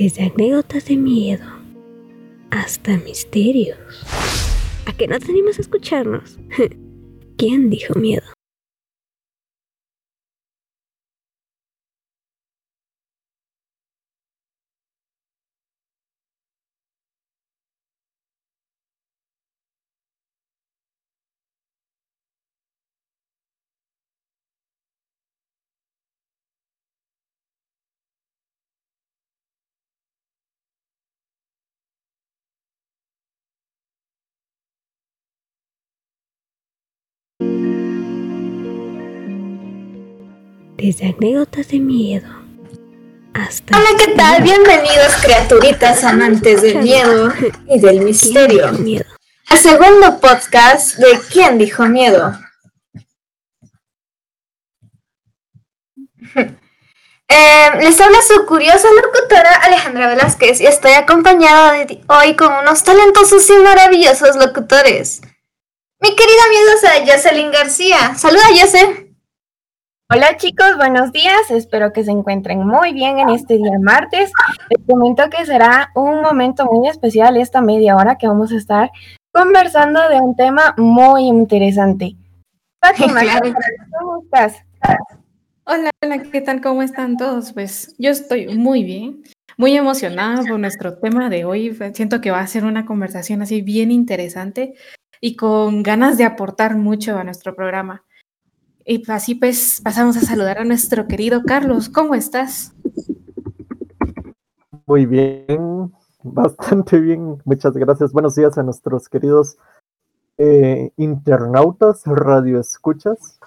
Desde anécdotas de miedo hasta misterios. ¿A qué no te animas a escucharnos? ¿Quién dijo miedo? Desde anécdotas de miedo hasta... Hola, ¿qué tal? Bienvenidos criaturitas amantes del miedo y del misterio. Miedo. Al segundo podcast de ¿Quién dijo miedo? Eh, les habla su curiosa locutora Alejandra Velázquez y estoy acompañada de- hoy con unos talentosos y maravillosos locutores. Mi querida miedosa Jocelyn García. Saluda, Jose. Hola chicos, buenos días. Espero que se encuentren muy bien en este día martes. Les comento que será un momento muy especial esta media hora que vamos a estar conversando de un tema muy interesante. Fátima. ¿cómo estás? Hola, hola, ¿qué tal? ¿Cómo están todos? Pues yo estoy muy bien, muy emocionada por nuestro tema de hoy. Siento que va a ser una conversación así bien interesante y con ganas de aportar mucho a nuestro programa. Y así pues pasamos a saludar a nuestro querido Carlos. ¿Cómo estás? Muy bien, bastante bien. Muchas gracias. Buenos días a nuestros queridos eh, internautas, radioescuchas.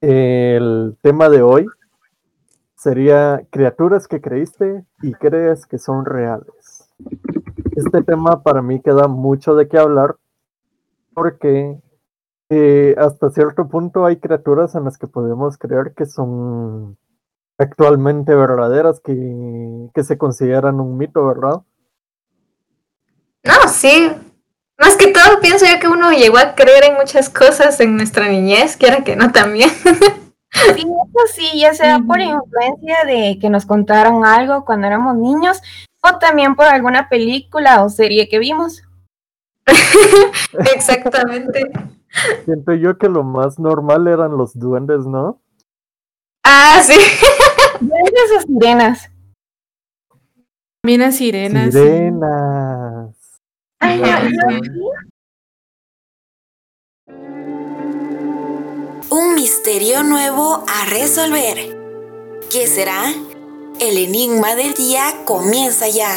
El tema de hoy sería criaturas que creíste y crees que son reales. Este tema para mí queda mucho de qué hablar porque eh, hasta cierto punto hay criaturas en las que podemos creer que son actualmente verdaderas, que, que se consideran un mito, ¿verdad? No, sí. Más que todo, pienso yo que uno llegó a creer en muchas cosas en nuestra niñez, quiera que no también. Sí, eso sí, ya sea por influencia de que nos contaron algo cuando éramos niños o también por alguna película o serie que vimos. Exactamente. Siento yo que lo más normal eran los duendes, ¿no? Ah, sí. Duendes o sirenas. Mira, sirenas. Sirenas. Ay, no, sí. Un misterio nuevo a resolver. ¿Qué será? El enigma del día comienza ya.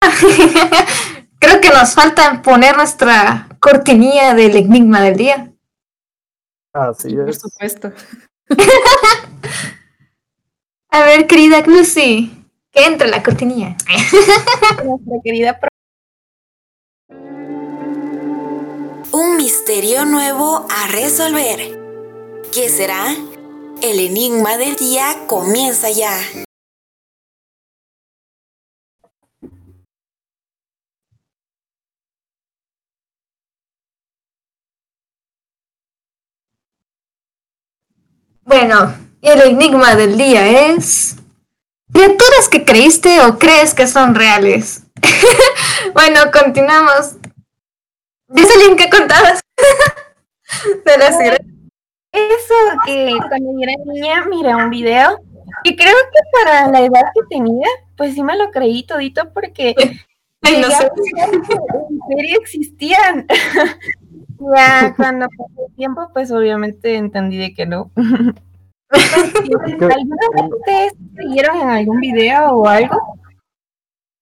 Creo que nos falta poner nuestra cortinilla del enigma del día. Así Sí, por es. supuesto. A ver, querida Lucy, que entre la cortinilla. Nuestra querida pro- Un misterio nuevo a resolver. ¿Qué será? El enigma del día comienza ya. Bueno, y el enigma del día es... Criaturas que creíste o crees que son reales. bueno, continuamos. Jocelyn, ¿qué contabas? de la sirena. Eso que cuando yo era niña miré un video y creo que para la edad que tenía, pues sí me lo creí todito porque Ay, no sé. que en serio existían. Ya cuando pasó el tiempo, pues obviamente entendí de que no. ¿Alguna vez ustedes vieron en algún video o algo?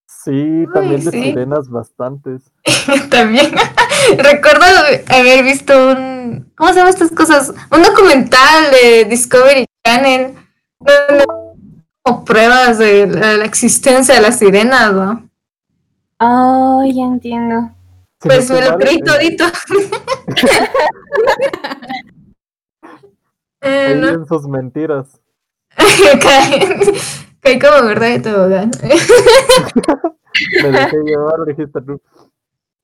Sí, también de sí. sirenas bastantes. También. Recuerdo haber visto un. ¿Cómo se llaman estas cosas? Un documental de Discovery Channel. donde como pruebas de la, la existencia de las sirenas, ¿no? Oh, ya entiendo. Si Pues me lo creí eh, todito. Eh, Ahí no, en sus mentiras. caí, como verdad de tobogán. Me dejé llevar, dijiste tú.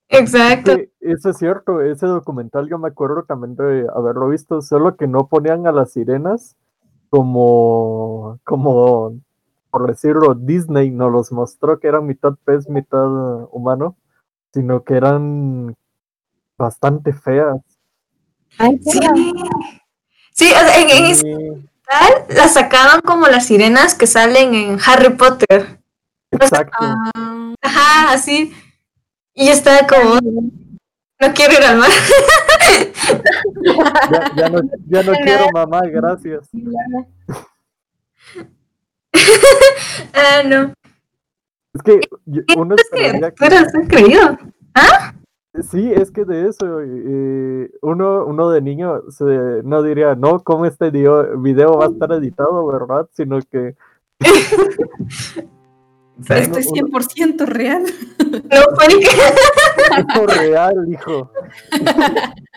Exacto. Sí, eso es cierto, ese documental yo me acuerdo también de haberlo visto, solo que no ponían a las sirenas como, como, por decirlo, Disney nos los mostró que eran mitad pez, mitad humano, sino que eran bastante feas. Ay, Sí. Sí, o sea, en, en ese Sí, tal las sacaban como las sirenas que salen en Harry Potter. exacto. Ah, Ajá, así. Y yo estaba como, no quiero ir al mar. Ya, ya no, ya no quiero mamá, gracias. Ah, no. Es que uno Es que eras un creído. Sí, es que de eso, eh, uno, uno de niño se, no diría, no, ¿cómo este video va a estar editado, verdad? Sino que esto es 100% real. No fue es real, hijo.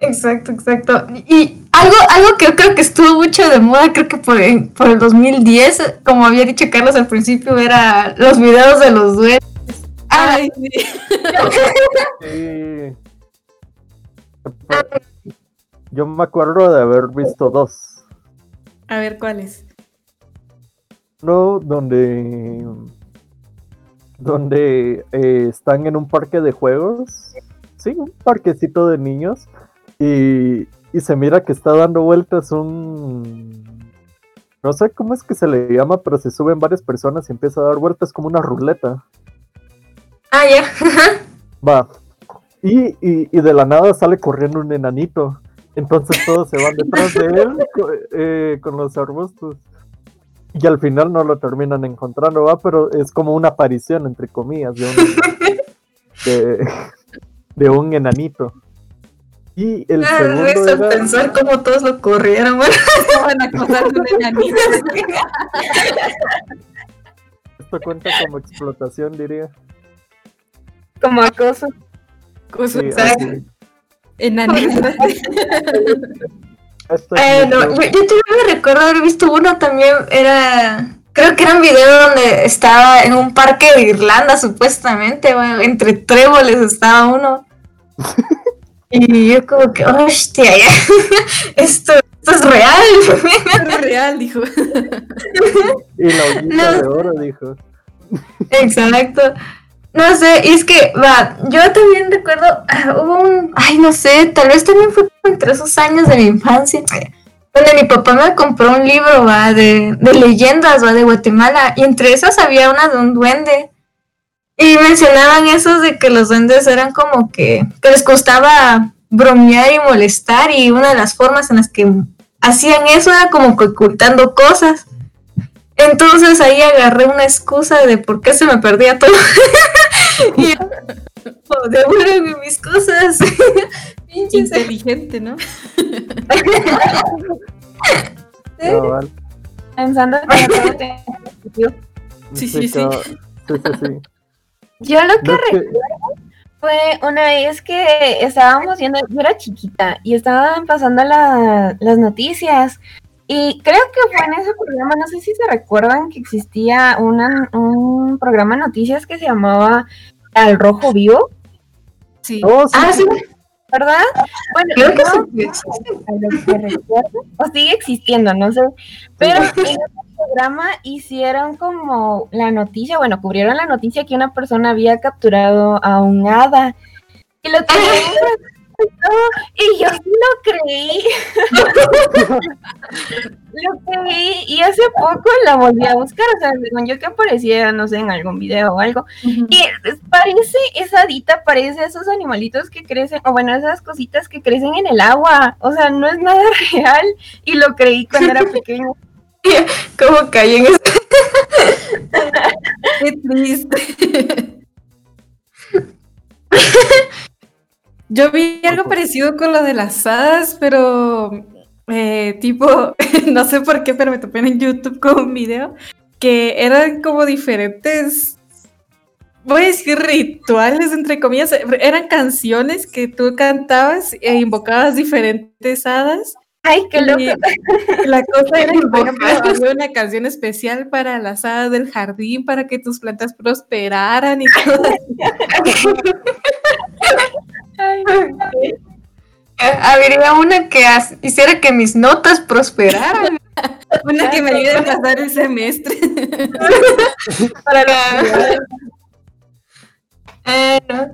Exacto, exacto. Y algo, algo que yo creo que estuvo mucho de moda, creo que por, por el 2010, como había dicho Carlos al principio, era los videos de los duelos. Ay, sí. Sí. Yo me acuerdo de haber visto dos. A ver, ¿cuáles? Uno donde, donde eh, están en un parque de juegos. Sí, un parquecito de niños. Y, y se mira que está dando vueltas un... No sé cómo es que se le llama, pero se suben varias personas y empieza a dar vueltas como una ruleta. ah, ya. Va. Y, y, y de la nada sale corriendo un enanito. Entonces todos se van detrás de él eh, con los arbustos. Y al final no lo terminan encontrando, va, pero es como una aparición, entre comillas, de un, de, de un enanito. Y el Ah, segundo era, pensar cómo todos lo corrieron. Bueno, Estaban acosando un enanito. esto cuenta como explotación, diría. Como acoso. Cosa- Sí. Enanito. Eh, no, show. yo, yo también me recuerdo haber visto uno también, era, creo que era un video donde estaba en un parque de Irlanda, supuestamente, bueno, entre tréboles estaba uno. Y yo como que, hostia, ya, esto, esto es real. Es real, dijo. Y la ollita No. de oro, dijo. Exacto. No sé, y es que, va, yo también recuerdo, ah, hubo un, ay, no sé, tal vez también fue como entre esos años de mi infancia, donde mi papá me compró un libro, va, de, de leyendas, va, de Guatemala, y entre esas había una de un duende. Y mencionaban esos de que los duendes eran como que, que les costaba bromear y molestar, y una de las formas en las que hacían eso era como que ocultando cosas. Entonces ahí agarré una excusa de por qué se me perdía todo. y oh, devuélveme mis cosas. Inteligente, ¿no? Pensando que todo. Sí, sí, sí. Yo lo que No que- fue una vez que estábamos viendo, yo era chiquita y estaban pasando la- las noticias y creo que fue en ese programa, no sé si se recuerdan que existía una- un programa de noticias que se llamaba Al Rojo Vivo, Sí. Oh, sí, Ah, sí, ¿verdad? Bueno, creo que yo- sí. a lo que recuerdo, o sigue existiendo, no sé, pero en ese programa hicieron como la noticia, bueno, cubrieron la noticia que una persona había capturado a un hada y lo y yo sí lo creí, lo creí y hace poco la volví a buscar, o sea, según yo que aparecía, no sé, en algún video o algo, y parece, esa hadita parece esos animalitos que crecen, o bueno, esas cositas que crecen en el agua. O sea, no es nada real. Y lo creí cuando era pequeño. ¿Cómo caí en eso? Qué triste. Yo vi algo parecido con lo de las hadas, pero eh, tipo, no sé por qué, pero me topé en YouTube con un video que eran como diferentes, voy a decir rituales, entre comillas, eran canciones que tú cantabas e invocabas diferentes hadas Ay, qué loco. Y La cosa era que, por ejemplo, había una canción especial para las hadas del jardín, para que tus plantas prosperaran y todo. Ay, Habría una que hiciera que mis notas prosperaran. Una que me ayude a pasar el semestre. para los Eh, no.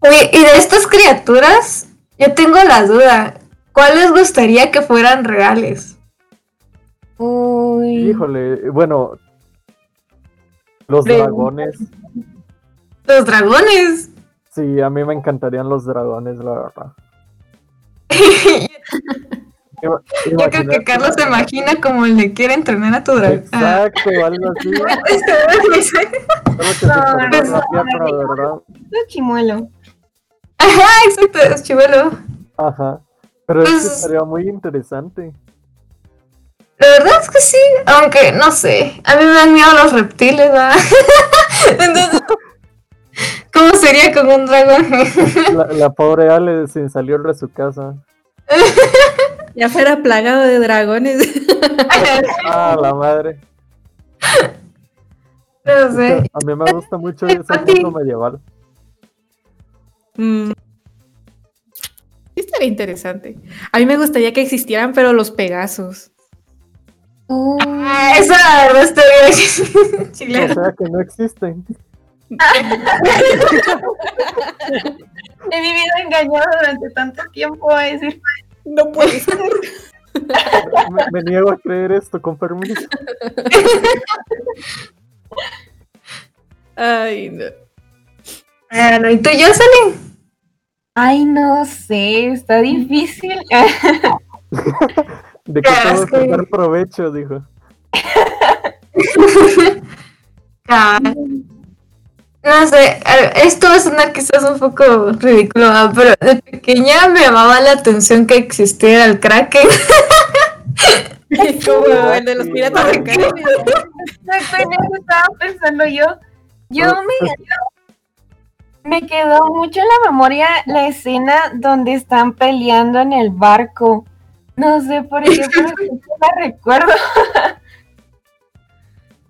Oye, y de estas criaturas, yo tengo la duda. ¿Cuál les gustaría que fueran reales? Uy. Híjole, bueno, los Pregunta. dragones. Los dragones. Sí, a mí me encantarían los dragones, la verdad. Yo creo que Carlos se imagina como le quiere entrenar a tu dragón. Exacto, algo así. Chimuelo. Ajá, exacto, es chivelo. Ajá. Pero es que Pues- estaría muy interesante. La verdad es que sí, aunque no sé, a mí me dan miedo los reptiles, ¿verdad? Entonces, ¿cómo sería con un dragón? La, la pobre Ale sin salir de su casa. Ya fuera plagado de dragones. Ah, la madre. No sé. A mí me gusta mucho ese mundo medieval. Mm. Sí estaría interesante. A mí me gustaría que existieran, pero los Pegasos. Uy. Ah, Esa la verdad estaría O chilena. sea que no existen. He vivido engañado durante tanto tiempo a decir. No puede ser. Me, me niego a creer esto, con permiso. Ay, no. Bueno, ¿y tú, Jocelyn? Ay, no sé, está difícil. De que Ya, todo es que- sacar provecho, dijo. Ah, No sé, esto va a sonar quizás un poco ridículo, pero de pequeña me llamaba la atención que existiera el Kraken. Como el de los piratas del Caribe. Exacto, en eso estaba pensando yo. Yo me, me quedó mucho en la memoria la escena donde están peleando en el barco. No sé por qué, pero la recuerdo.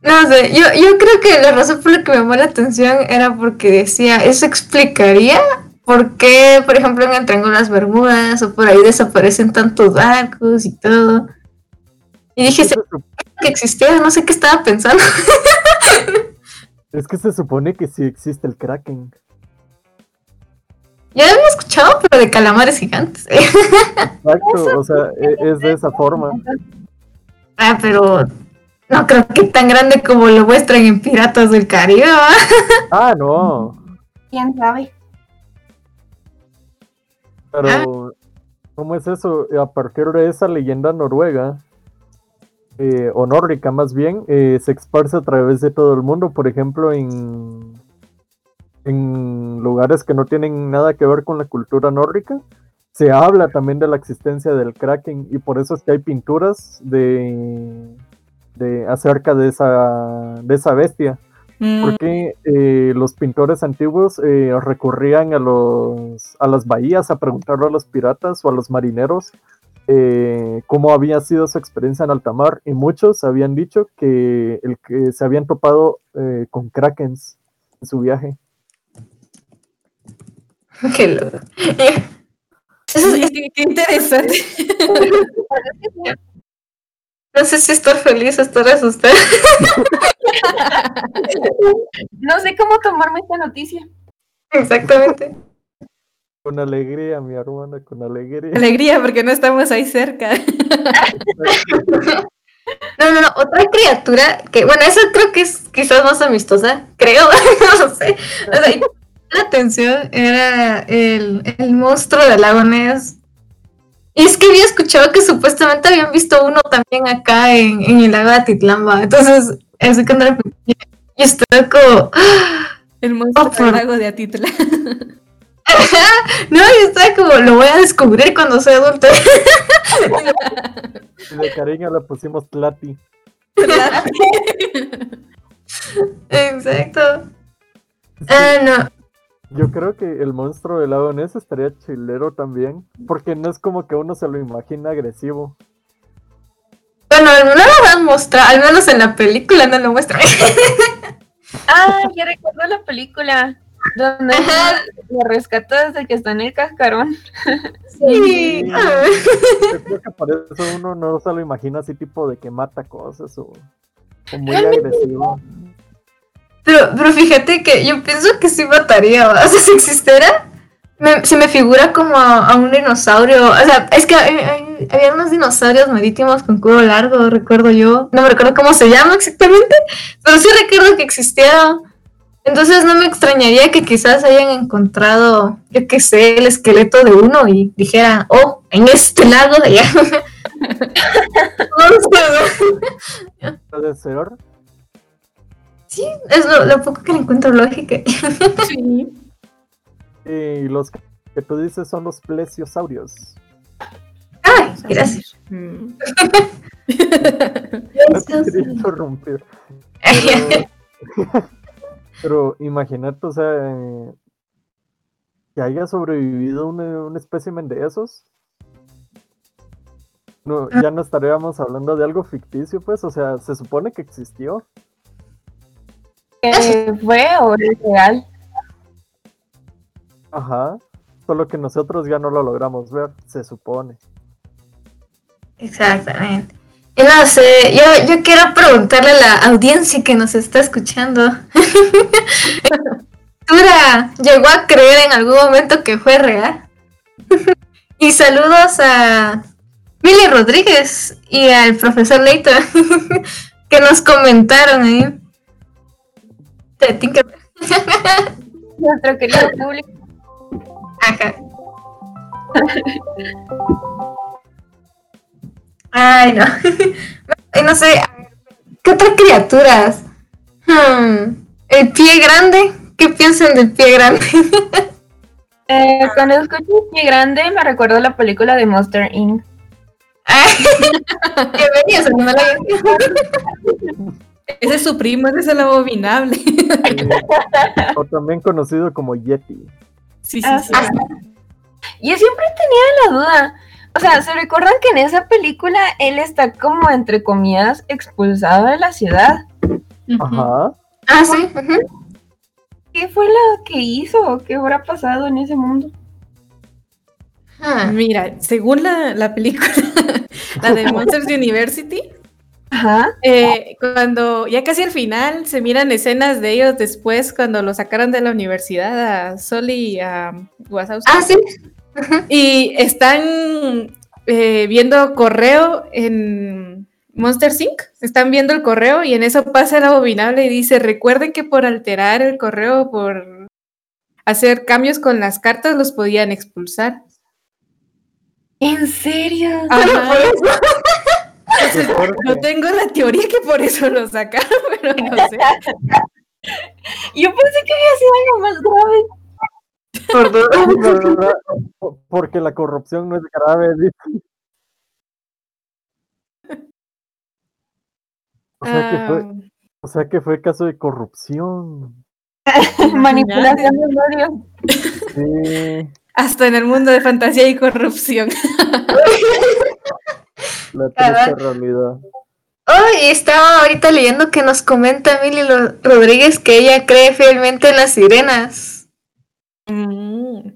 No sé, yo, yo creo que la razón por la que me llamó la atención era porque decía, eso explicaría por qué, por ejemplo, en el Triángulo las Bermudas o por ahí desaparecen tantos barcos y todo. Y dije, Es que, "Sí, se, que existiera, no sé qué estaba pensando. es que se supone que sí existe el Kraken. Ya había escuchado, pero de calamares gigantes. Exacto, o sea, e- es de esa forma. ah, pero no creo que tan grande como lo muestran en Piratas del Caribe. Ah, no. ¿Quién sabe? Pero, ¿cómo es eso? A partir de esa leyenda noruega, eh, o nórdica más bien, eh, se esparce a través de todo el mundo. Por ejemplo, en, en lugares que no tienen nada que ver con la cultura nórdica, se habla también de la existencia del kraken y por eso es que hay pinturas de, de acerca de esa, de esa bestia. Mm, Porque eh, los pintores antiguos eh, recurrían a, los, a las bahías a preguntarle a los piratas o a los marineros eh, cómo había sido su experiencia en alta mar y muchos habían dicho que, el que se habían topado eh, con krakens en su viaje. Qué loco. sí, qué, qué interesante. No sé si estar feliz o estar asustada. No sé cómo tomarme esta noticia. Exactamente. Con alegría, mi hermana, con alegría. Alegría porque no estamos ahí cerca. No, no, no, otra criatura que, bueno, esa creo que es quizás más amistosa, creo, no lo sé. O sea, la atención era el, el monstruo del lago Ness. Y es que había escuchado que supuestamente habían visto uno también acá en, en el lago de Atitlamba. Entonces, así cuando era pequeña, yo estaba como, El monstruo Oh, del por- lago de Atitla. no, yo estaba como, lo voy a descubrir cuando sea adulta. Y de cariño le pusimos Tlati. Exacto. Ah, no. Yo creo que el monstruo del lago Ness estaría chilero también, porque no es como que uno se lo imagina agresivo. Bueno, no lo van a mostrar, al menos en la película no lo muestran. Ah, ya recuerdo la película. Donde lo rescató desde que está en el cascarón. Sí. Yo creo que por eso uno no se lo imagina así tipo de que mata cosas o, o muy agresivo. Pero, pero fíjate que yo pienso que sí mataría, o sea, si existiera, me- se me figura como a, un dinosaurio. O sea, es que hay- hay- había unos dinosaurios marítimos con culo largo, recuerdo yo. No me recuerdo cómo se llama exactamente, pero sí recuerdo que existieron. Entonces no me extrañaría que quizás hayan encontrado, yo qué sé, el esqueleto de uno y dijera, oh, en este lago de allá. Puede ser. Sí, es lo, lo poco que le encuentro lógica. Sí. Y los que tú dices son los plesiosaurios. Ay, gracias. Mm. No te quería interrumpir. Pero, pero imagínate, o sea, que haya sobrevivido un, un espécimen de esos. No, ya no estaríamos hablando de algo ficticio, pues, o sea, se supone que existió. ¿Fue o es real? Ajá. Solo que nosotros ya no lo logramos ver, se supone. Exactamente. Y no sé, yo, yo quiero preguntarle a la audiencia que nos está escuchando. ¿Tura llegó a creer en algún momento que fue real? y saludos a Mili Rodríguez y al profesor Leito que nos comentaron ahí. De Tinker- Nuestro querido público. Ajá. Ay, no. Y no sé, ¿qué otras criaturas? Hmm, ¿El pie grande? ¿Qué piensan del pie grande? Eh, cuando escucho Pie Grande me recuerdo la película de Monster Inc. Ay, Bienvenidos, animal. Ese es su primo, ese es el abominable. Eh, o también conocido como Yeti. Sí, sí, Ah, sí. Yo siempre tenía la duda. O sea, ¿se recuerdan que en esa película él está como, entre comillas, expulsado de la ciudad? Ajá. Ah, sí. ¿Qué fue lo que hizo? ¿Qué habrá pasado en ese mundo? Ah, Mira, según la, la película, la de Monsters University, Ajá. eh, cuando ya casi al final se miran escenas de ellos después cuando lo sacaron de la universidad a Sol y a Wazowski. Ah, sí. Y están eh, viendo correo en Monster Inc. Están viendo el correo y en eso pasa el abominable y dice, recuerden que por alterar el correo, por hacer cambios con las cartas, los podían expulsar. ¿En serio? Ajá. Entonces, no tengo la teoría que por eso lo sacaron, pero no sé. Yo pensé que había sido algo más grave. Verdad, po- Porque la corrupción no es grave. dice. O sea, que fue, Ah, o sea que fue caso de corrupción. Manipulación de medios. Sí, hasta en el mundo de fantasía y corrupción. Caray. triste realidad. Oh, y estaba ahorita leyendo que nos comenta Lo- Rodríguez que ella cree fielmente en las sirenas. Mm.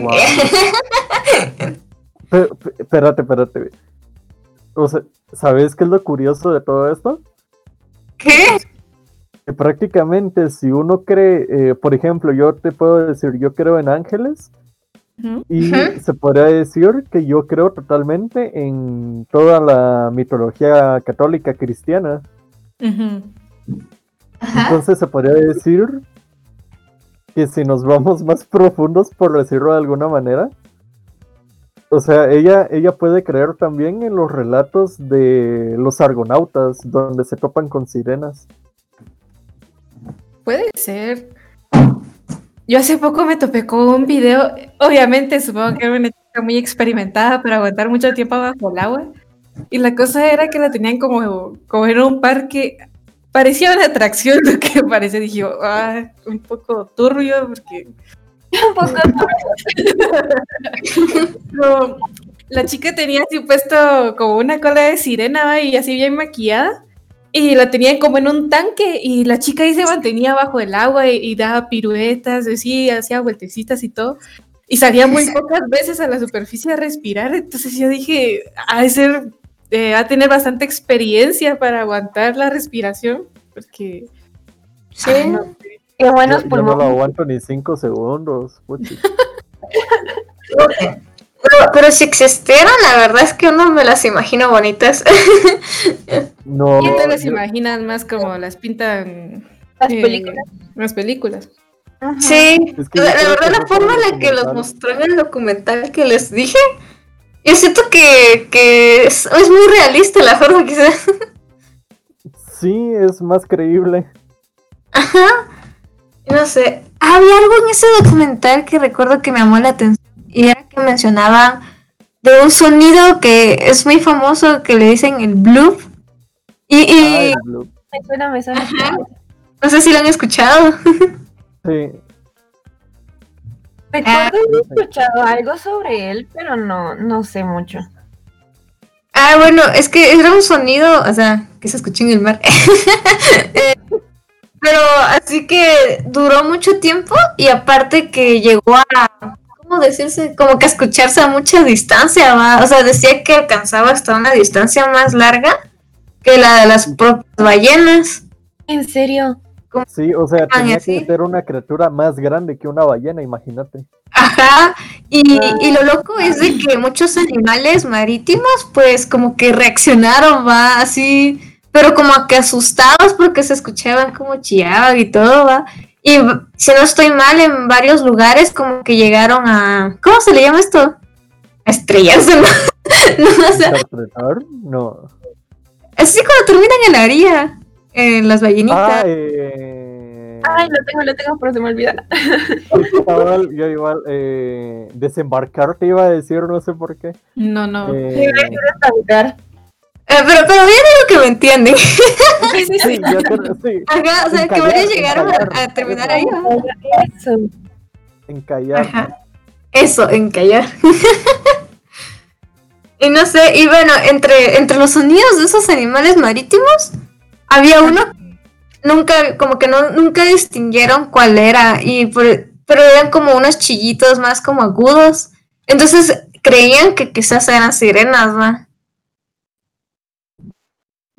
Wow. Espérate, espérate. O sea, ¿sabes qué es lo curioso de todo esto? ¿Qué? Que prácticamente si uno cree, eh, por ejemplo, yo te puedo decir, yo creo en ángeles Y se podría decir que yo creo totalmente en toda la mitología católica cristiana. Entonces se podría decir que si nos vamos más profundos, por decirlo de alguna manera, o sea, ella, ella puede creer también en los relatos de los argonautas, donde se topan con sirenas. Puede ser. Yo hace poco me topé con un video, obviamente supongo que era una chica muy experimentada para aguantar mucho tiempo bajo el agua. Y la cosa era que la tenían como, como en un parque. Parecía una atracción, lo que parece. Dije, ah, un poco turbio, porque Un poco Pero la chica tenía así puesto como una cola de sirena y así bien maquillada. Y la tenían como en un tanque y la chica ahí se mantenía bajo el agua y, y daba piruetas, así, hacía vueltecitas y todo. Y salía muy pocas veces a la superficie a respirar. Entonces yo dije, ha de ser, eh, de tener bastante experiencia para aguantar la respiración. Porque Sí. Ay, no. Qué buenos Yo, yo no lo pulmones. aguanto ni cinco segundos. Pero, pero si existieran, la verdad es que uno me las imagino bonitas. No, ¿Quién te las imaginas más como las pintan Las eh, películas. las películas? Ajá. Sí, Es que la, verdad la no forma en la que los mostró en el documental que les dije, yo siento que, que es, es muy realista la forma que se... Sí, es más creíble. Ajá. No sé, había algo en ese documental que recuerdo que me llamó la atención mencionaban de un sonido que es muy famoso que le dicen el bloop. Y, y Ah, el blue. Me suena, me suena. no sé si lo han escuchado. Sí, Recuerdo haber escuchado algo sobre él, pero no, no sé mucho. Ah, bueno, es que era un sonido, o sea, que se escuchó en el mar. Eh, Pero así que duró mucho tiempo y aparte que llegó a, ¿cómo decirse? Como que escucharse a mucha distancia, ¿va? O sea, decía que alcanzaba hasta una distancia más larga que la de las propias ballenas. ¿En serio? sí, o sea, tenía así. que ser una criatura más grande que una ballena, imagínate. Ajá, y, y lo loco es de que muchos animales marítimos pues como que reaccionaron, va, así, pero como que asustados porque se escuchaban como chillaban y todo, va. Y si no estoy mal, en varios lugares como que llegaron a... ¿Cómo se le llama esto? A estrellarse, ¿no? no, o sea, ¿Interpretar? No. así cuando terminan en la orilla, en las ballenitas. Ah, eh... Ay, lo tengo, lo tengo, pero se me olvida. yo igual, eh, desembarcar te iba a decir, no sé por qué. No, no. Eh. Eh, pero, pero bien digo que me entienden. Sí, sí, sí. sí, yo creo, sí, Ajá, o sea, que llegaron a, encallar. a terminar ahí. Eso. encallar. Ajá. Eso, encallar. y no sé, y bueno, entre, entre los sonidos de esos animales marítimos, había uno que nunca, como que no, nunca distinguieron cuál era, y por- pero eran como unos chillitos más como agudos. Entonces creían que quizás eran sirenas, ¿va?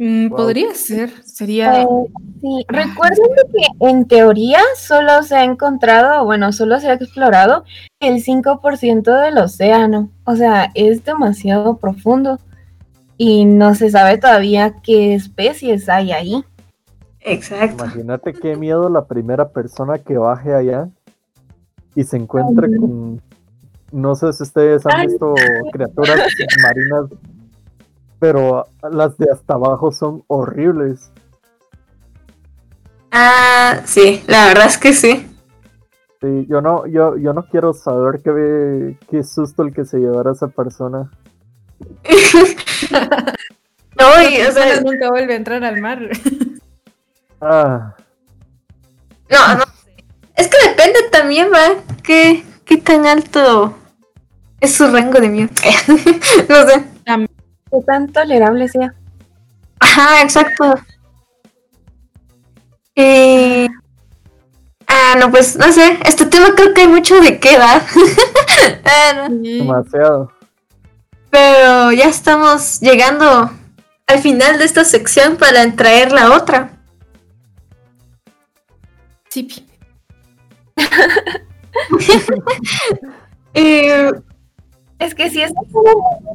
Mm, Wow. Podría ser. Sería. Eh, sí, recuerden de que en teoría solo se ha encontrado, bueno, solo se ha explorado el 5% del océano. O sea, es demasiado profundo y no se sabe todavía qué especies hay ahí. Exacto. Imagínate qué miedo la primera persona que baje allá y se encuentre Ay. con. No sé si ustedes han Ay. visto criaturas submarinas, pero las de hasta abajo son horribles. Ah, sí, la verdad es que sí. Sí, yo no, yo, yo no quiero saber qué, qué susto el que se llevará esa persona. No, y, o sea, nunca vuelve a entrar al mar. Ah, No, no sé. Es que depende también, ¿va? ¿Qué, qué tan alto es su rango de miedo? no sé. Qué tan tolerable sea. Ajá, exacto. Eh... Ah, no, pues no sé. Este tema creo que hay mucho de qué dar. Ah, no. demasiado. Pero ya estamos llegando al final de esta sección para traer la otra. Sí. Eh, Es que sí es muy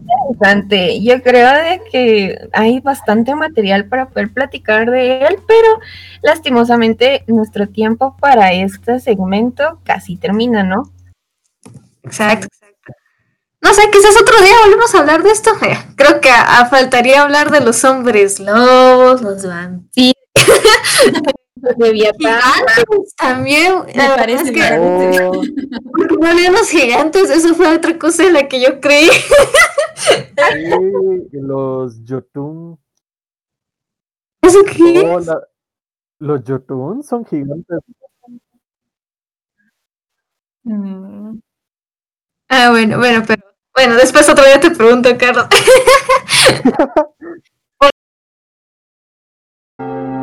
interesante. Yo creo de que hay bastante material para poder platicar de él, pero lastimosamente nuestro tiempo para este segmento casi termina, ¿no? Exacto, exacto. No sé, quizás otro día volvemos a hablar de esto. Creo que a- a faltaría hablar de los hombres lobos, los vampiros. Gigantes también. La verdad parece, es me que. Oh, porque no había los gigantes, eso fue otra cosa en la que yo creí. sí, los Jotun. ¿Eso qué? Oh, la- los Jotun son gigantes. Mm, Ah, bueno, bueno, pero bueno, después otro día te pregunto, Carlos.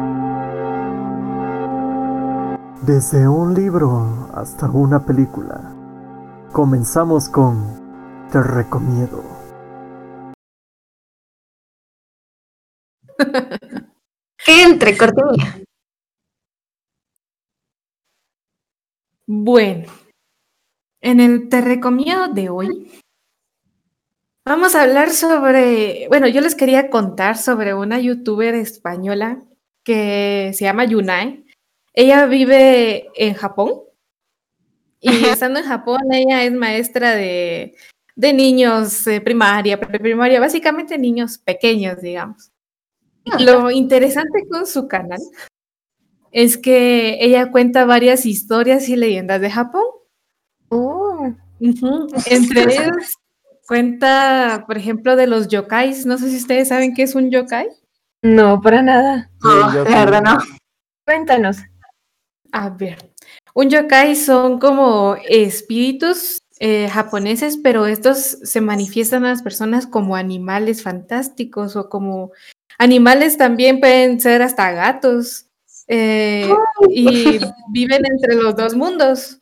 Desde un libro hasta una película. Comenzamos con Te recomiendo. ¿Qué entre cortinilla? Bueno, en el Te recomiendo de hoy vamos a hablar sobre, bueno, yo les quería contar sobre una youtuber española que se llama Yunai. Ella vive en Japón y estando en Japón ella es maestra de, de niños de primaria, preprimaria, básicamente niños pequeños, digamos. Lo interesante con su canal es que ella cuenta varias historias y leyendas de Japón. Oh. Entre ellos cuenta, por ejemplo, de los yokais. No sé si ustedes saben qué es un yokai. no, para nada. No, verdad no. Cuéntanos. A ver, un yokai son como espíritus eh, japoneses, pero estos se manifiestan a las personas como animales fantásticos o como animales también pueden ser hasta gatos. eh, y viven entre los dos mundos.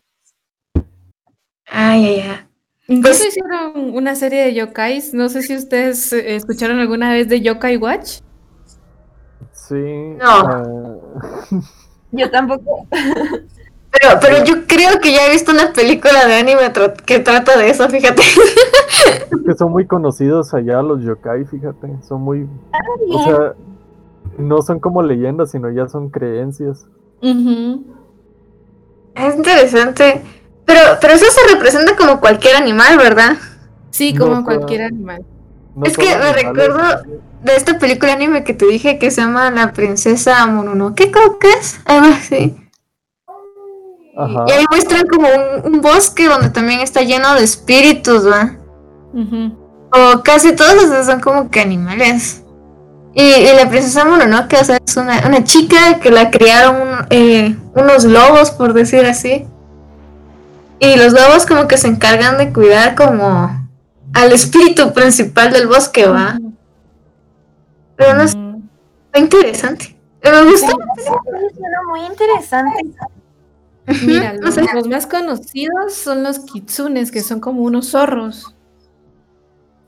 Ay, ay, ay. Incluso hicieron una serie de yokais. No sé si ustedes eh, escucharon alguna vez de Yokai Watch. Sí. No. Yo tampoco. Pero, pero yo creo que ya he visto una película de anime tra- que trata de eso, fíjate. es que son muy conocidos allá los yokai, fíjate. Son muy. O sea, no son como leyendas, sino ya son creencias. Es interesante. Pero, pero eso se representa como cualquier animal, ¿verdad? Sí, como cualquier animal. No Es que me animales, recuerdo- De esta película anime que te dije que se llama La Princesa Mononoke, creo que es. Algo así. Ajá. Y ahí muestran como un, un bosque donde también está lleno de espíritus, ¿va? O casi todos esos son como que animales. Y, y la princesa Mononoke, o sea, es una, una chica que la criaron eh, unos lobos, por decir así. Y los lobos como que se encargan de cuidar como al espíritu principal del bosque, ¿va? Pero no es Mm. interesante. Me. Suena muy interesante. Mira, no los, sé. los más conocidos son los kitsunes, que son como unos zorros.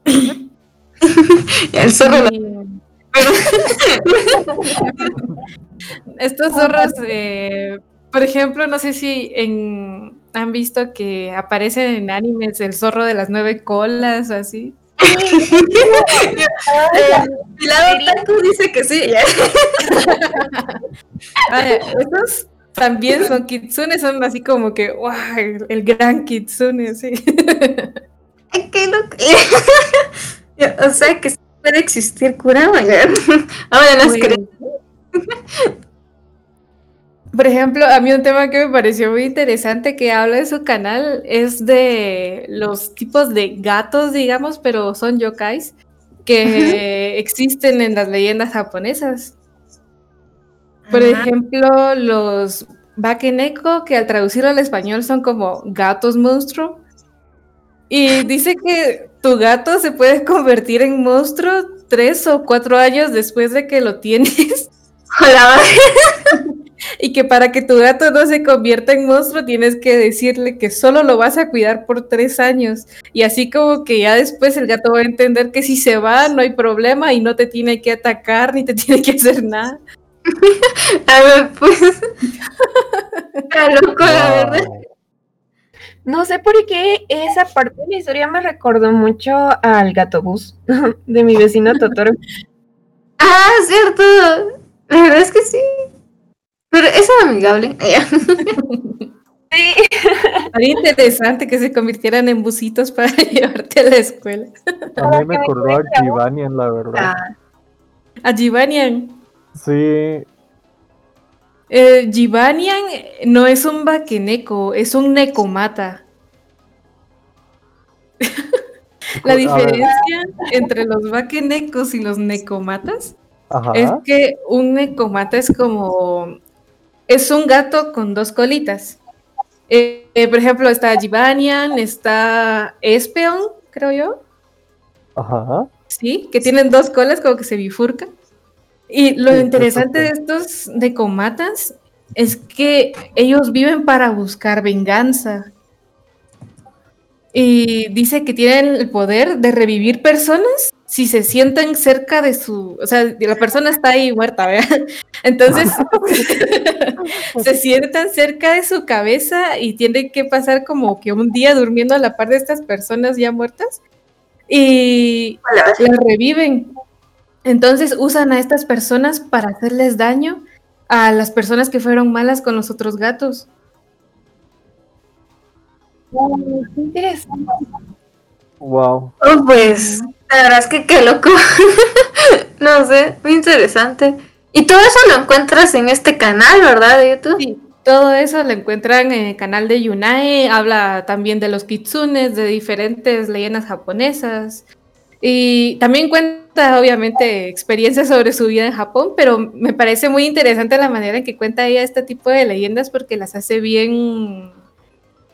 El zorro. Y- Estos zorros, eh, por ejemplo, no sé si en- han visto que aparecen en animes el zorro de las nueve colas o así. Pilado Taku dice que sí. Ah, estos también son kitsunes, son así como que, ¡guau! El, el gran kitsune, sí. Loco. o sea que puede existir Kurama. Ahora las creo. Por ejemplo, a mí un tema que me pareció muy interesante que habla de su canal es de los tipos de gatos, digamos, pero son yokais que existen en las leyendas japonesas. Por Ajá. ejemplo, los Bakeneko, que al traducirlo al español son como gatos monstruo. Y dice que tu gato se puede convertir en monstruo tres o cuatro años después de que lo tienes. Hola, Y que para que tu gato no se convierta en monstruo tienes que decirle que solo lo vas a cuidar por tres años. Y así como que ya después el gato va a entender que si se va no hay problema y no te tiene que atacar ni te tiene que hacer nada. a ver, pues. Está loco, la verdad. No sé por qué esa parte de la historia me recordó mucho al gato bus de mi vecino Totoro. Ah, cierto. La verdad es que sí. Pero es amigable. Sí, Sería interesante que se convirtieran en busitos para llevarte a la escuela. A mí me acordó a Givanian, la verdad. Ah, A Givanian. Sí, Eh, Givanian no es un vaqueneco, es un necomata. La diferencia entre los vaquenecos y los necomatas ajá. es que un necomata es como es un gato con dos colitas. Eh, eh, por ejemplo, está Givanian, está Espeon, creo yo. Ajá. Sí, que tienen dos colas como que se bifurcan. Y lo Sí, interesante de estos de comatas es que ellos viven para buscar venganza. Y dice que tienen el poder de revivir personas si se sientan cerca de su, o sea, la persona está ahí muerta, ¿verdad? Entonces, se sientan cerca de su cabeza y tienen que pasar como que un día durmiendo a la par de estas personas ya muertas y las reviven. Entonces usan a estas personas para hacerles daño a las personas que fueron malas con los otros gatos. Qué interesante. Wow. Oh, pues, la verdad es que qué loco. no sé, muy interesante. Y todo eso lo encuentras en este canal, ¿verdad? De YouTube. Sí, todo eso lo encuentran en el canal de Yunae, habla también de los kitsunes, de diferentes leyendas japonesas. Y también cuenta, obviamente, experiencias sobre su vida en Japón, pero me parece muy interesante la manera en que cuenta ella este tipo de leyendas porque las hace bien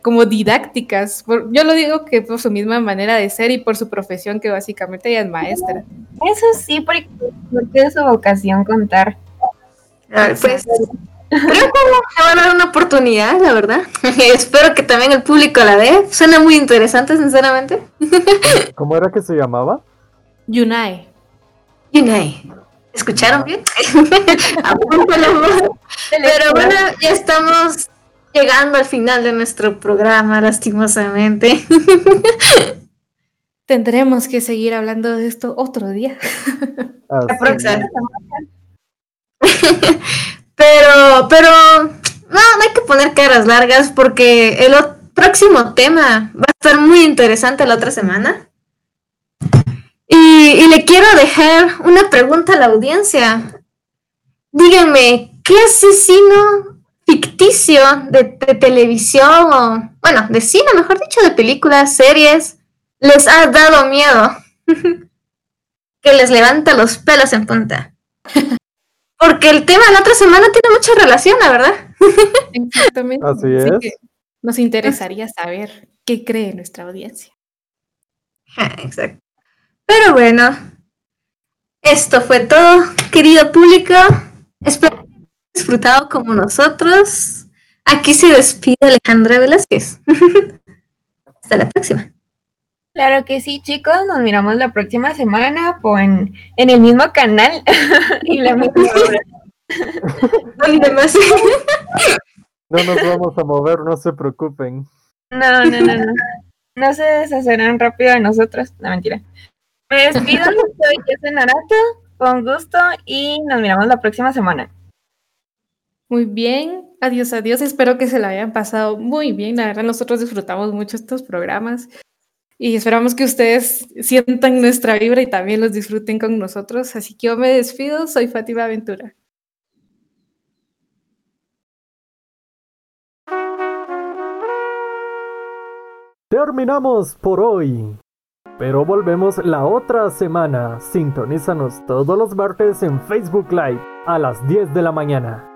como didácticas. Por- yo lo digo que por su misma manera de ser y por su profesión, que básicamente ella es maestra. Eso sí, porque, porque es su vocación contar. A ver, pues, creo que le van a dar una oportunidad, la verdad. Espero que también el público la dé. Suena muy interesante, sinceramente. ¿Cómo era que se llamaba? Yunae. Yunai. ¿Escucharon bien? Pero bueno, ya estamos llegando al final de nuestro programa, lastimosamente. Tendremos que seguir hablando de esto otro día. Así La próxima. Pero, pero, no, no hay que poner caras largas porque el próximo tema va a estar muy interesante la otra semana. Y, y le quiero dejar una pregunta a la audiencia. Díganme, ¿qué asesino ficticio de, de televisión o, bueno, de cine, mejor dicho, de películas, series, les ha dado miedo? que les levanta los pelos en punta. Porque el tema de la otra semana tiene mucha relación, la verdad. Exactamente. Así es. que nos interesaría saber qué cree nuestra audiencia. Ja, Exacto. Pero bueno, esto fue todo, querido público. Espero disfrutado como nosotros. Aquí se despide Alejandra Velázquez. Hasta la próxima. Claro que sí, chicos. Nos miramos la próxima semana por en, en el mismo canal y la misma. No nos vamos a mover, no se preocupen. No, no, no, no. No se deshacerán rápido de nosotros. No, mentira. Me despido. Soy Jesse Narato. Con gusto y nos miramos la próxima semana. Muy bien, adiós, adiós. Espero que se la hayan pasado muy bien. La verdad, nosotros disfrutamos mucho estos programas y esperamos que ustedes sientan nuestra vibra y también los disfruten con nosotros. Así que yo me despido. Soy Fátima Ventura. Terminamos por hoy. Pero volvemos la otra semana. Sintonízanos todos los martes en Facebook Live a las 10 de la mañana.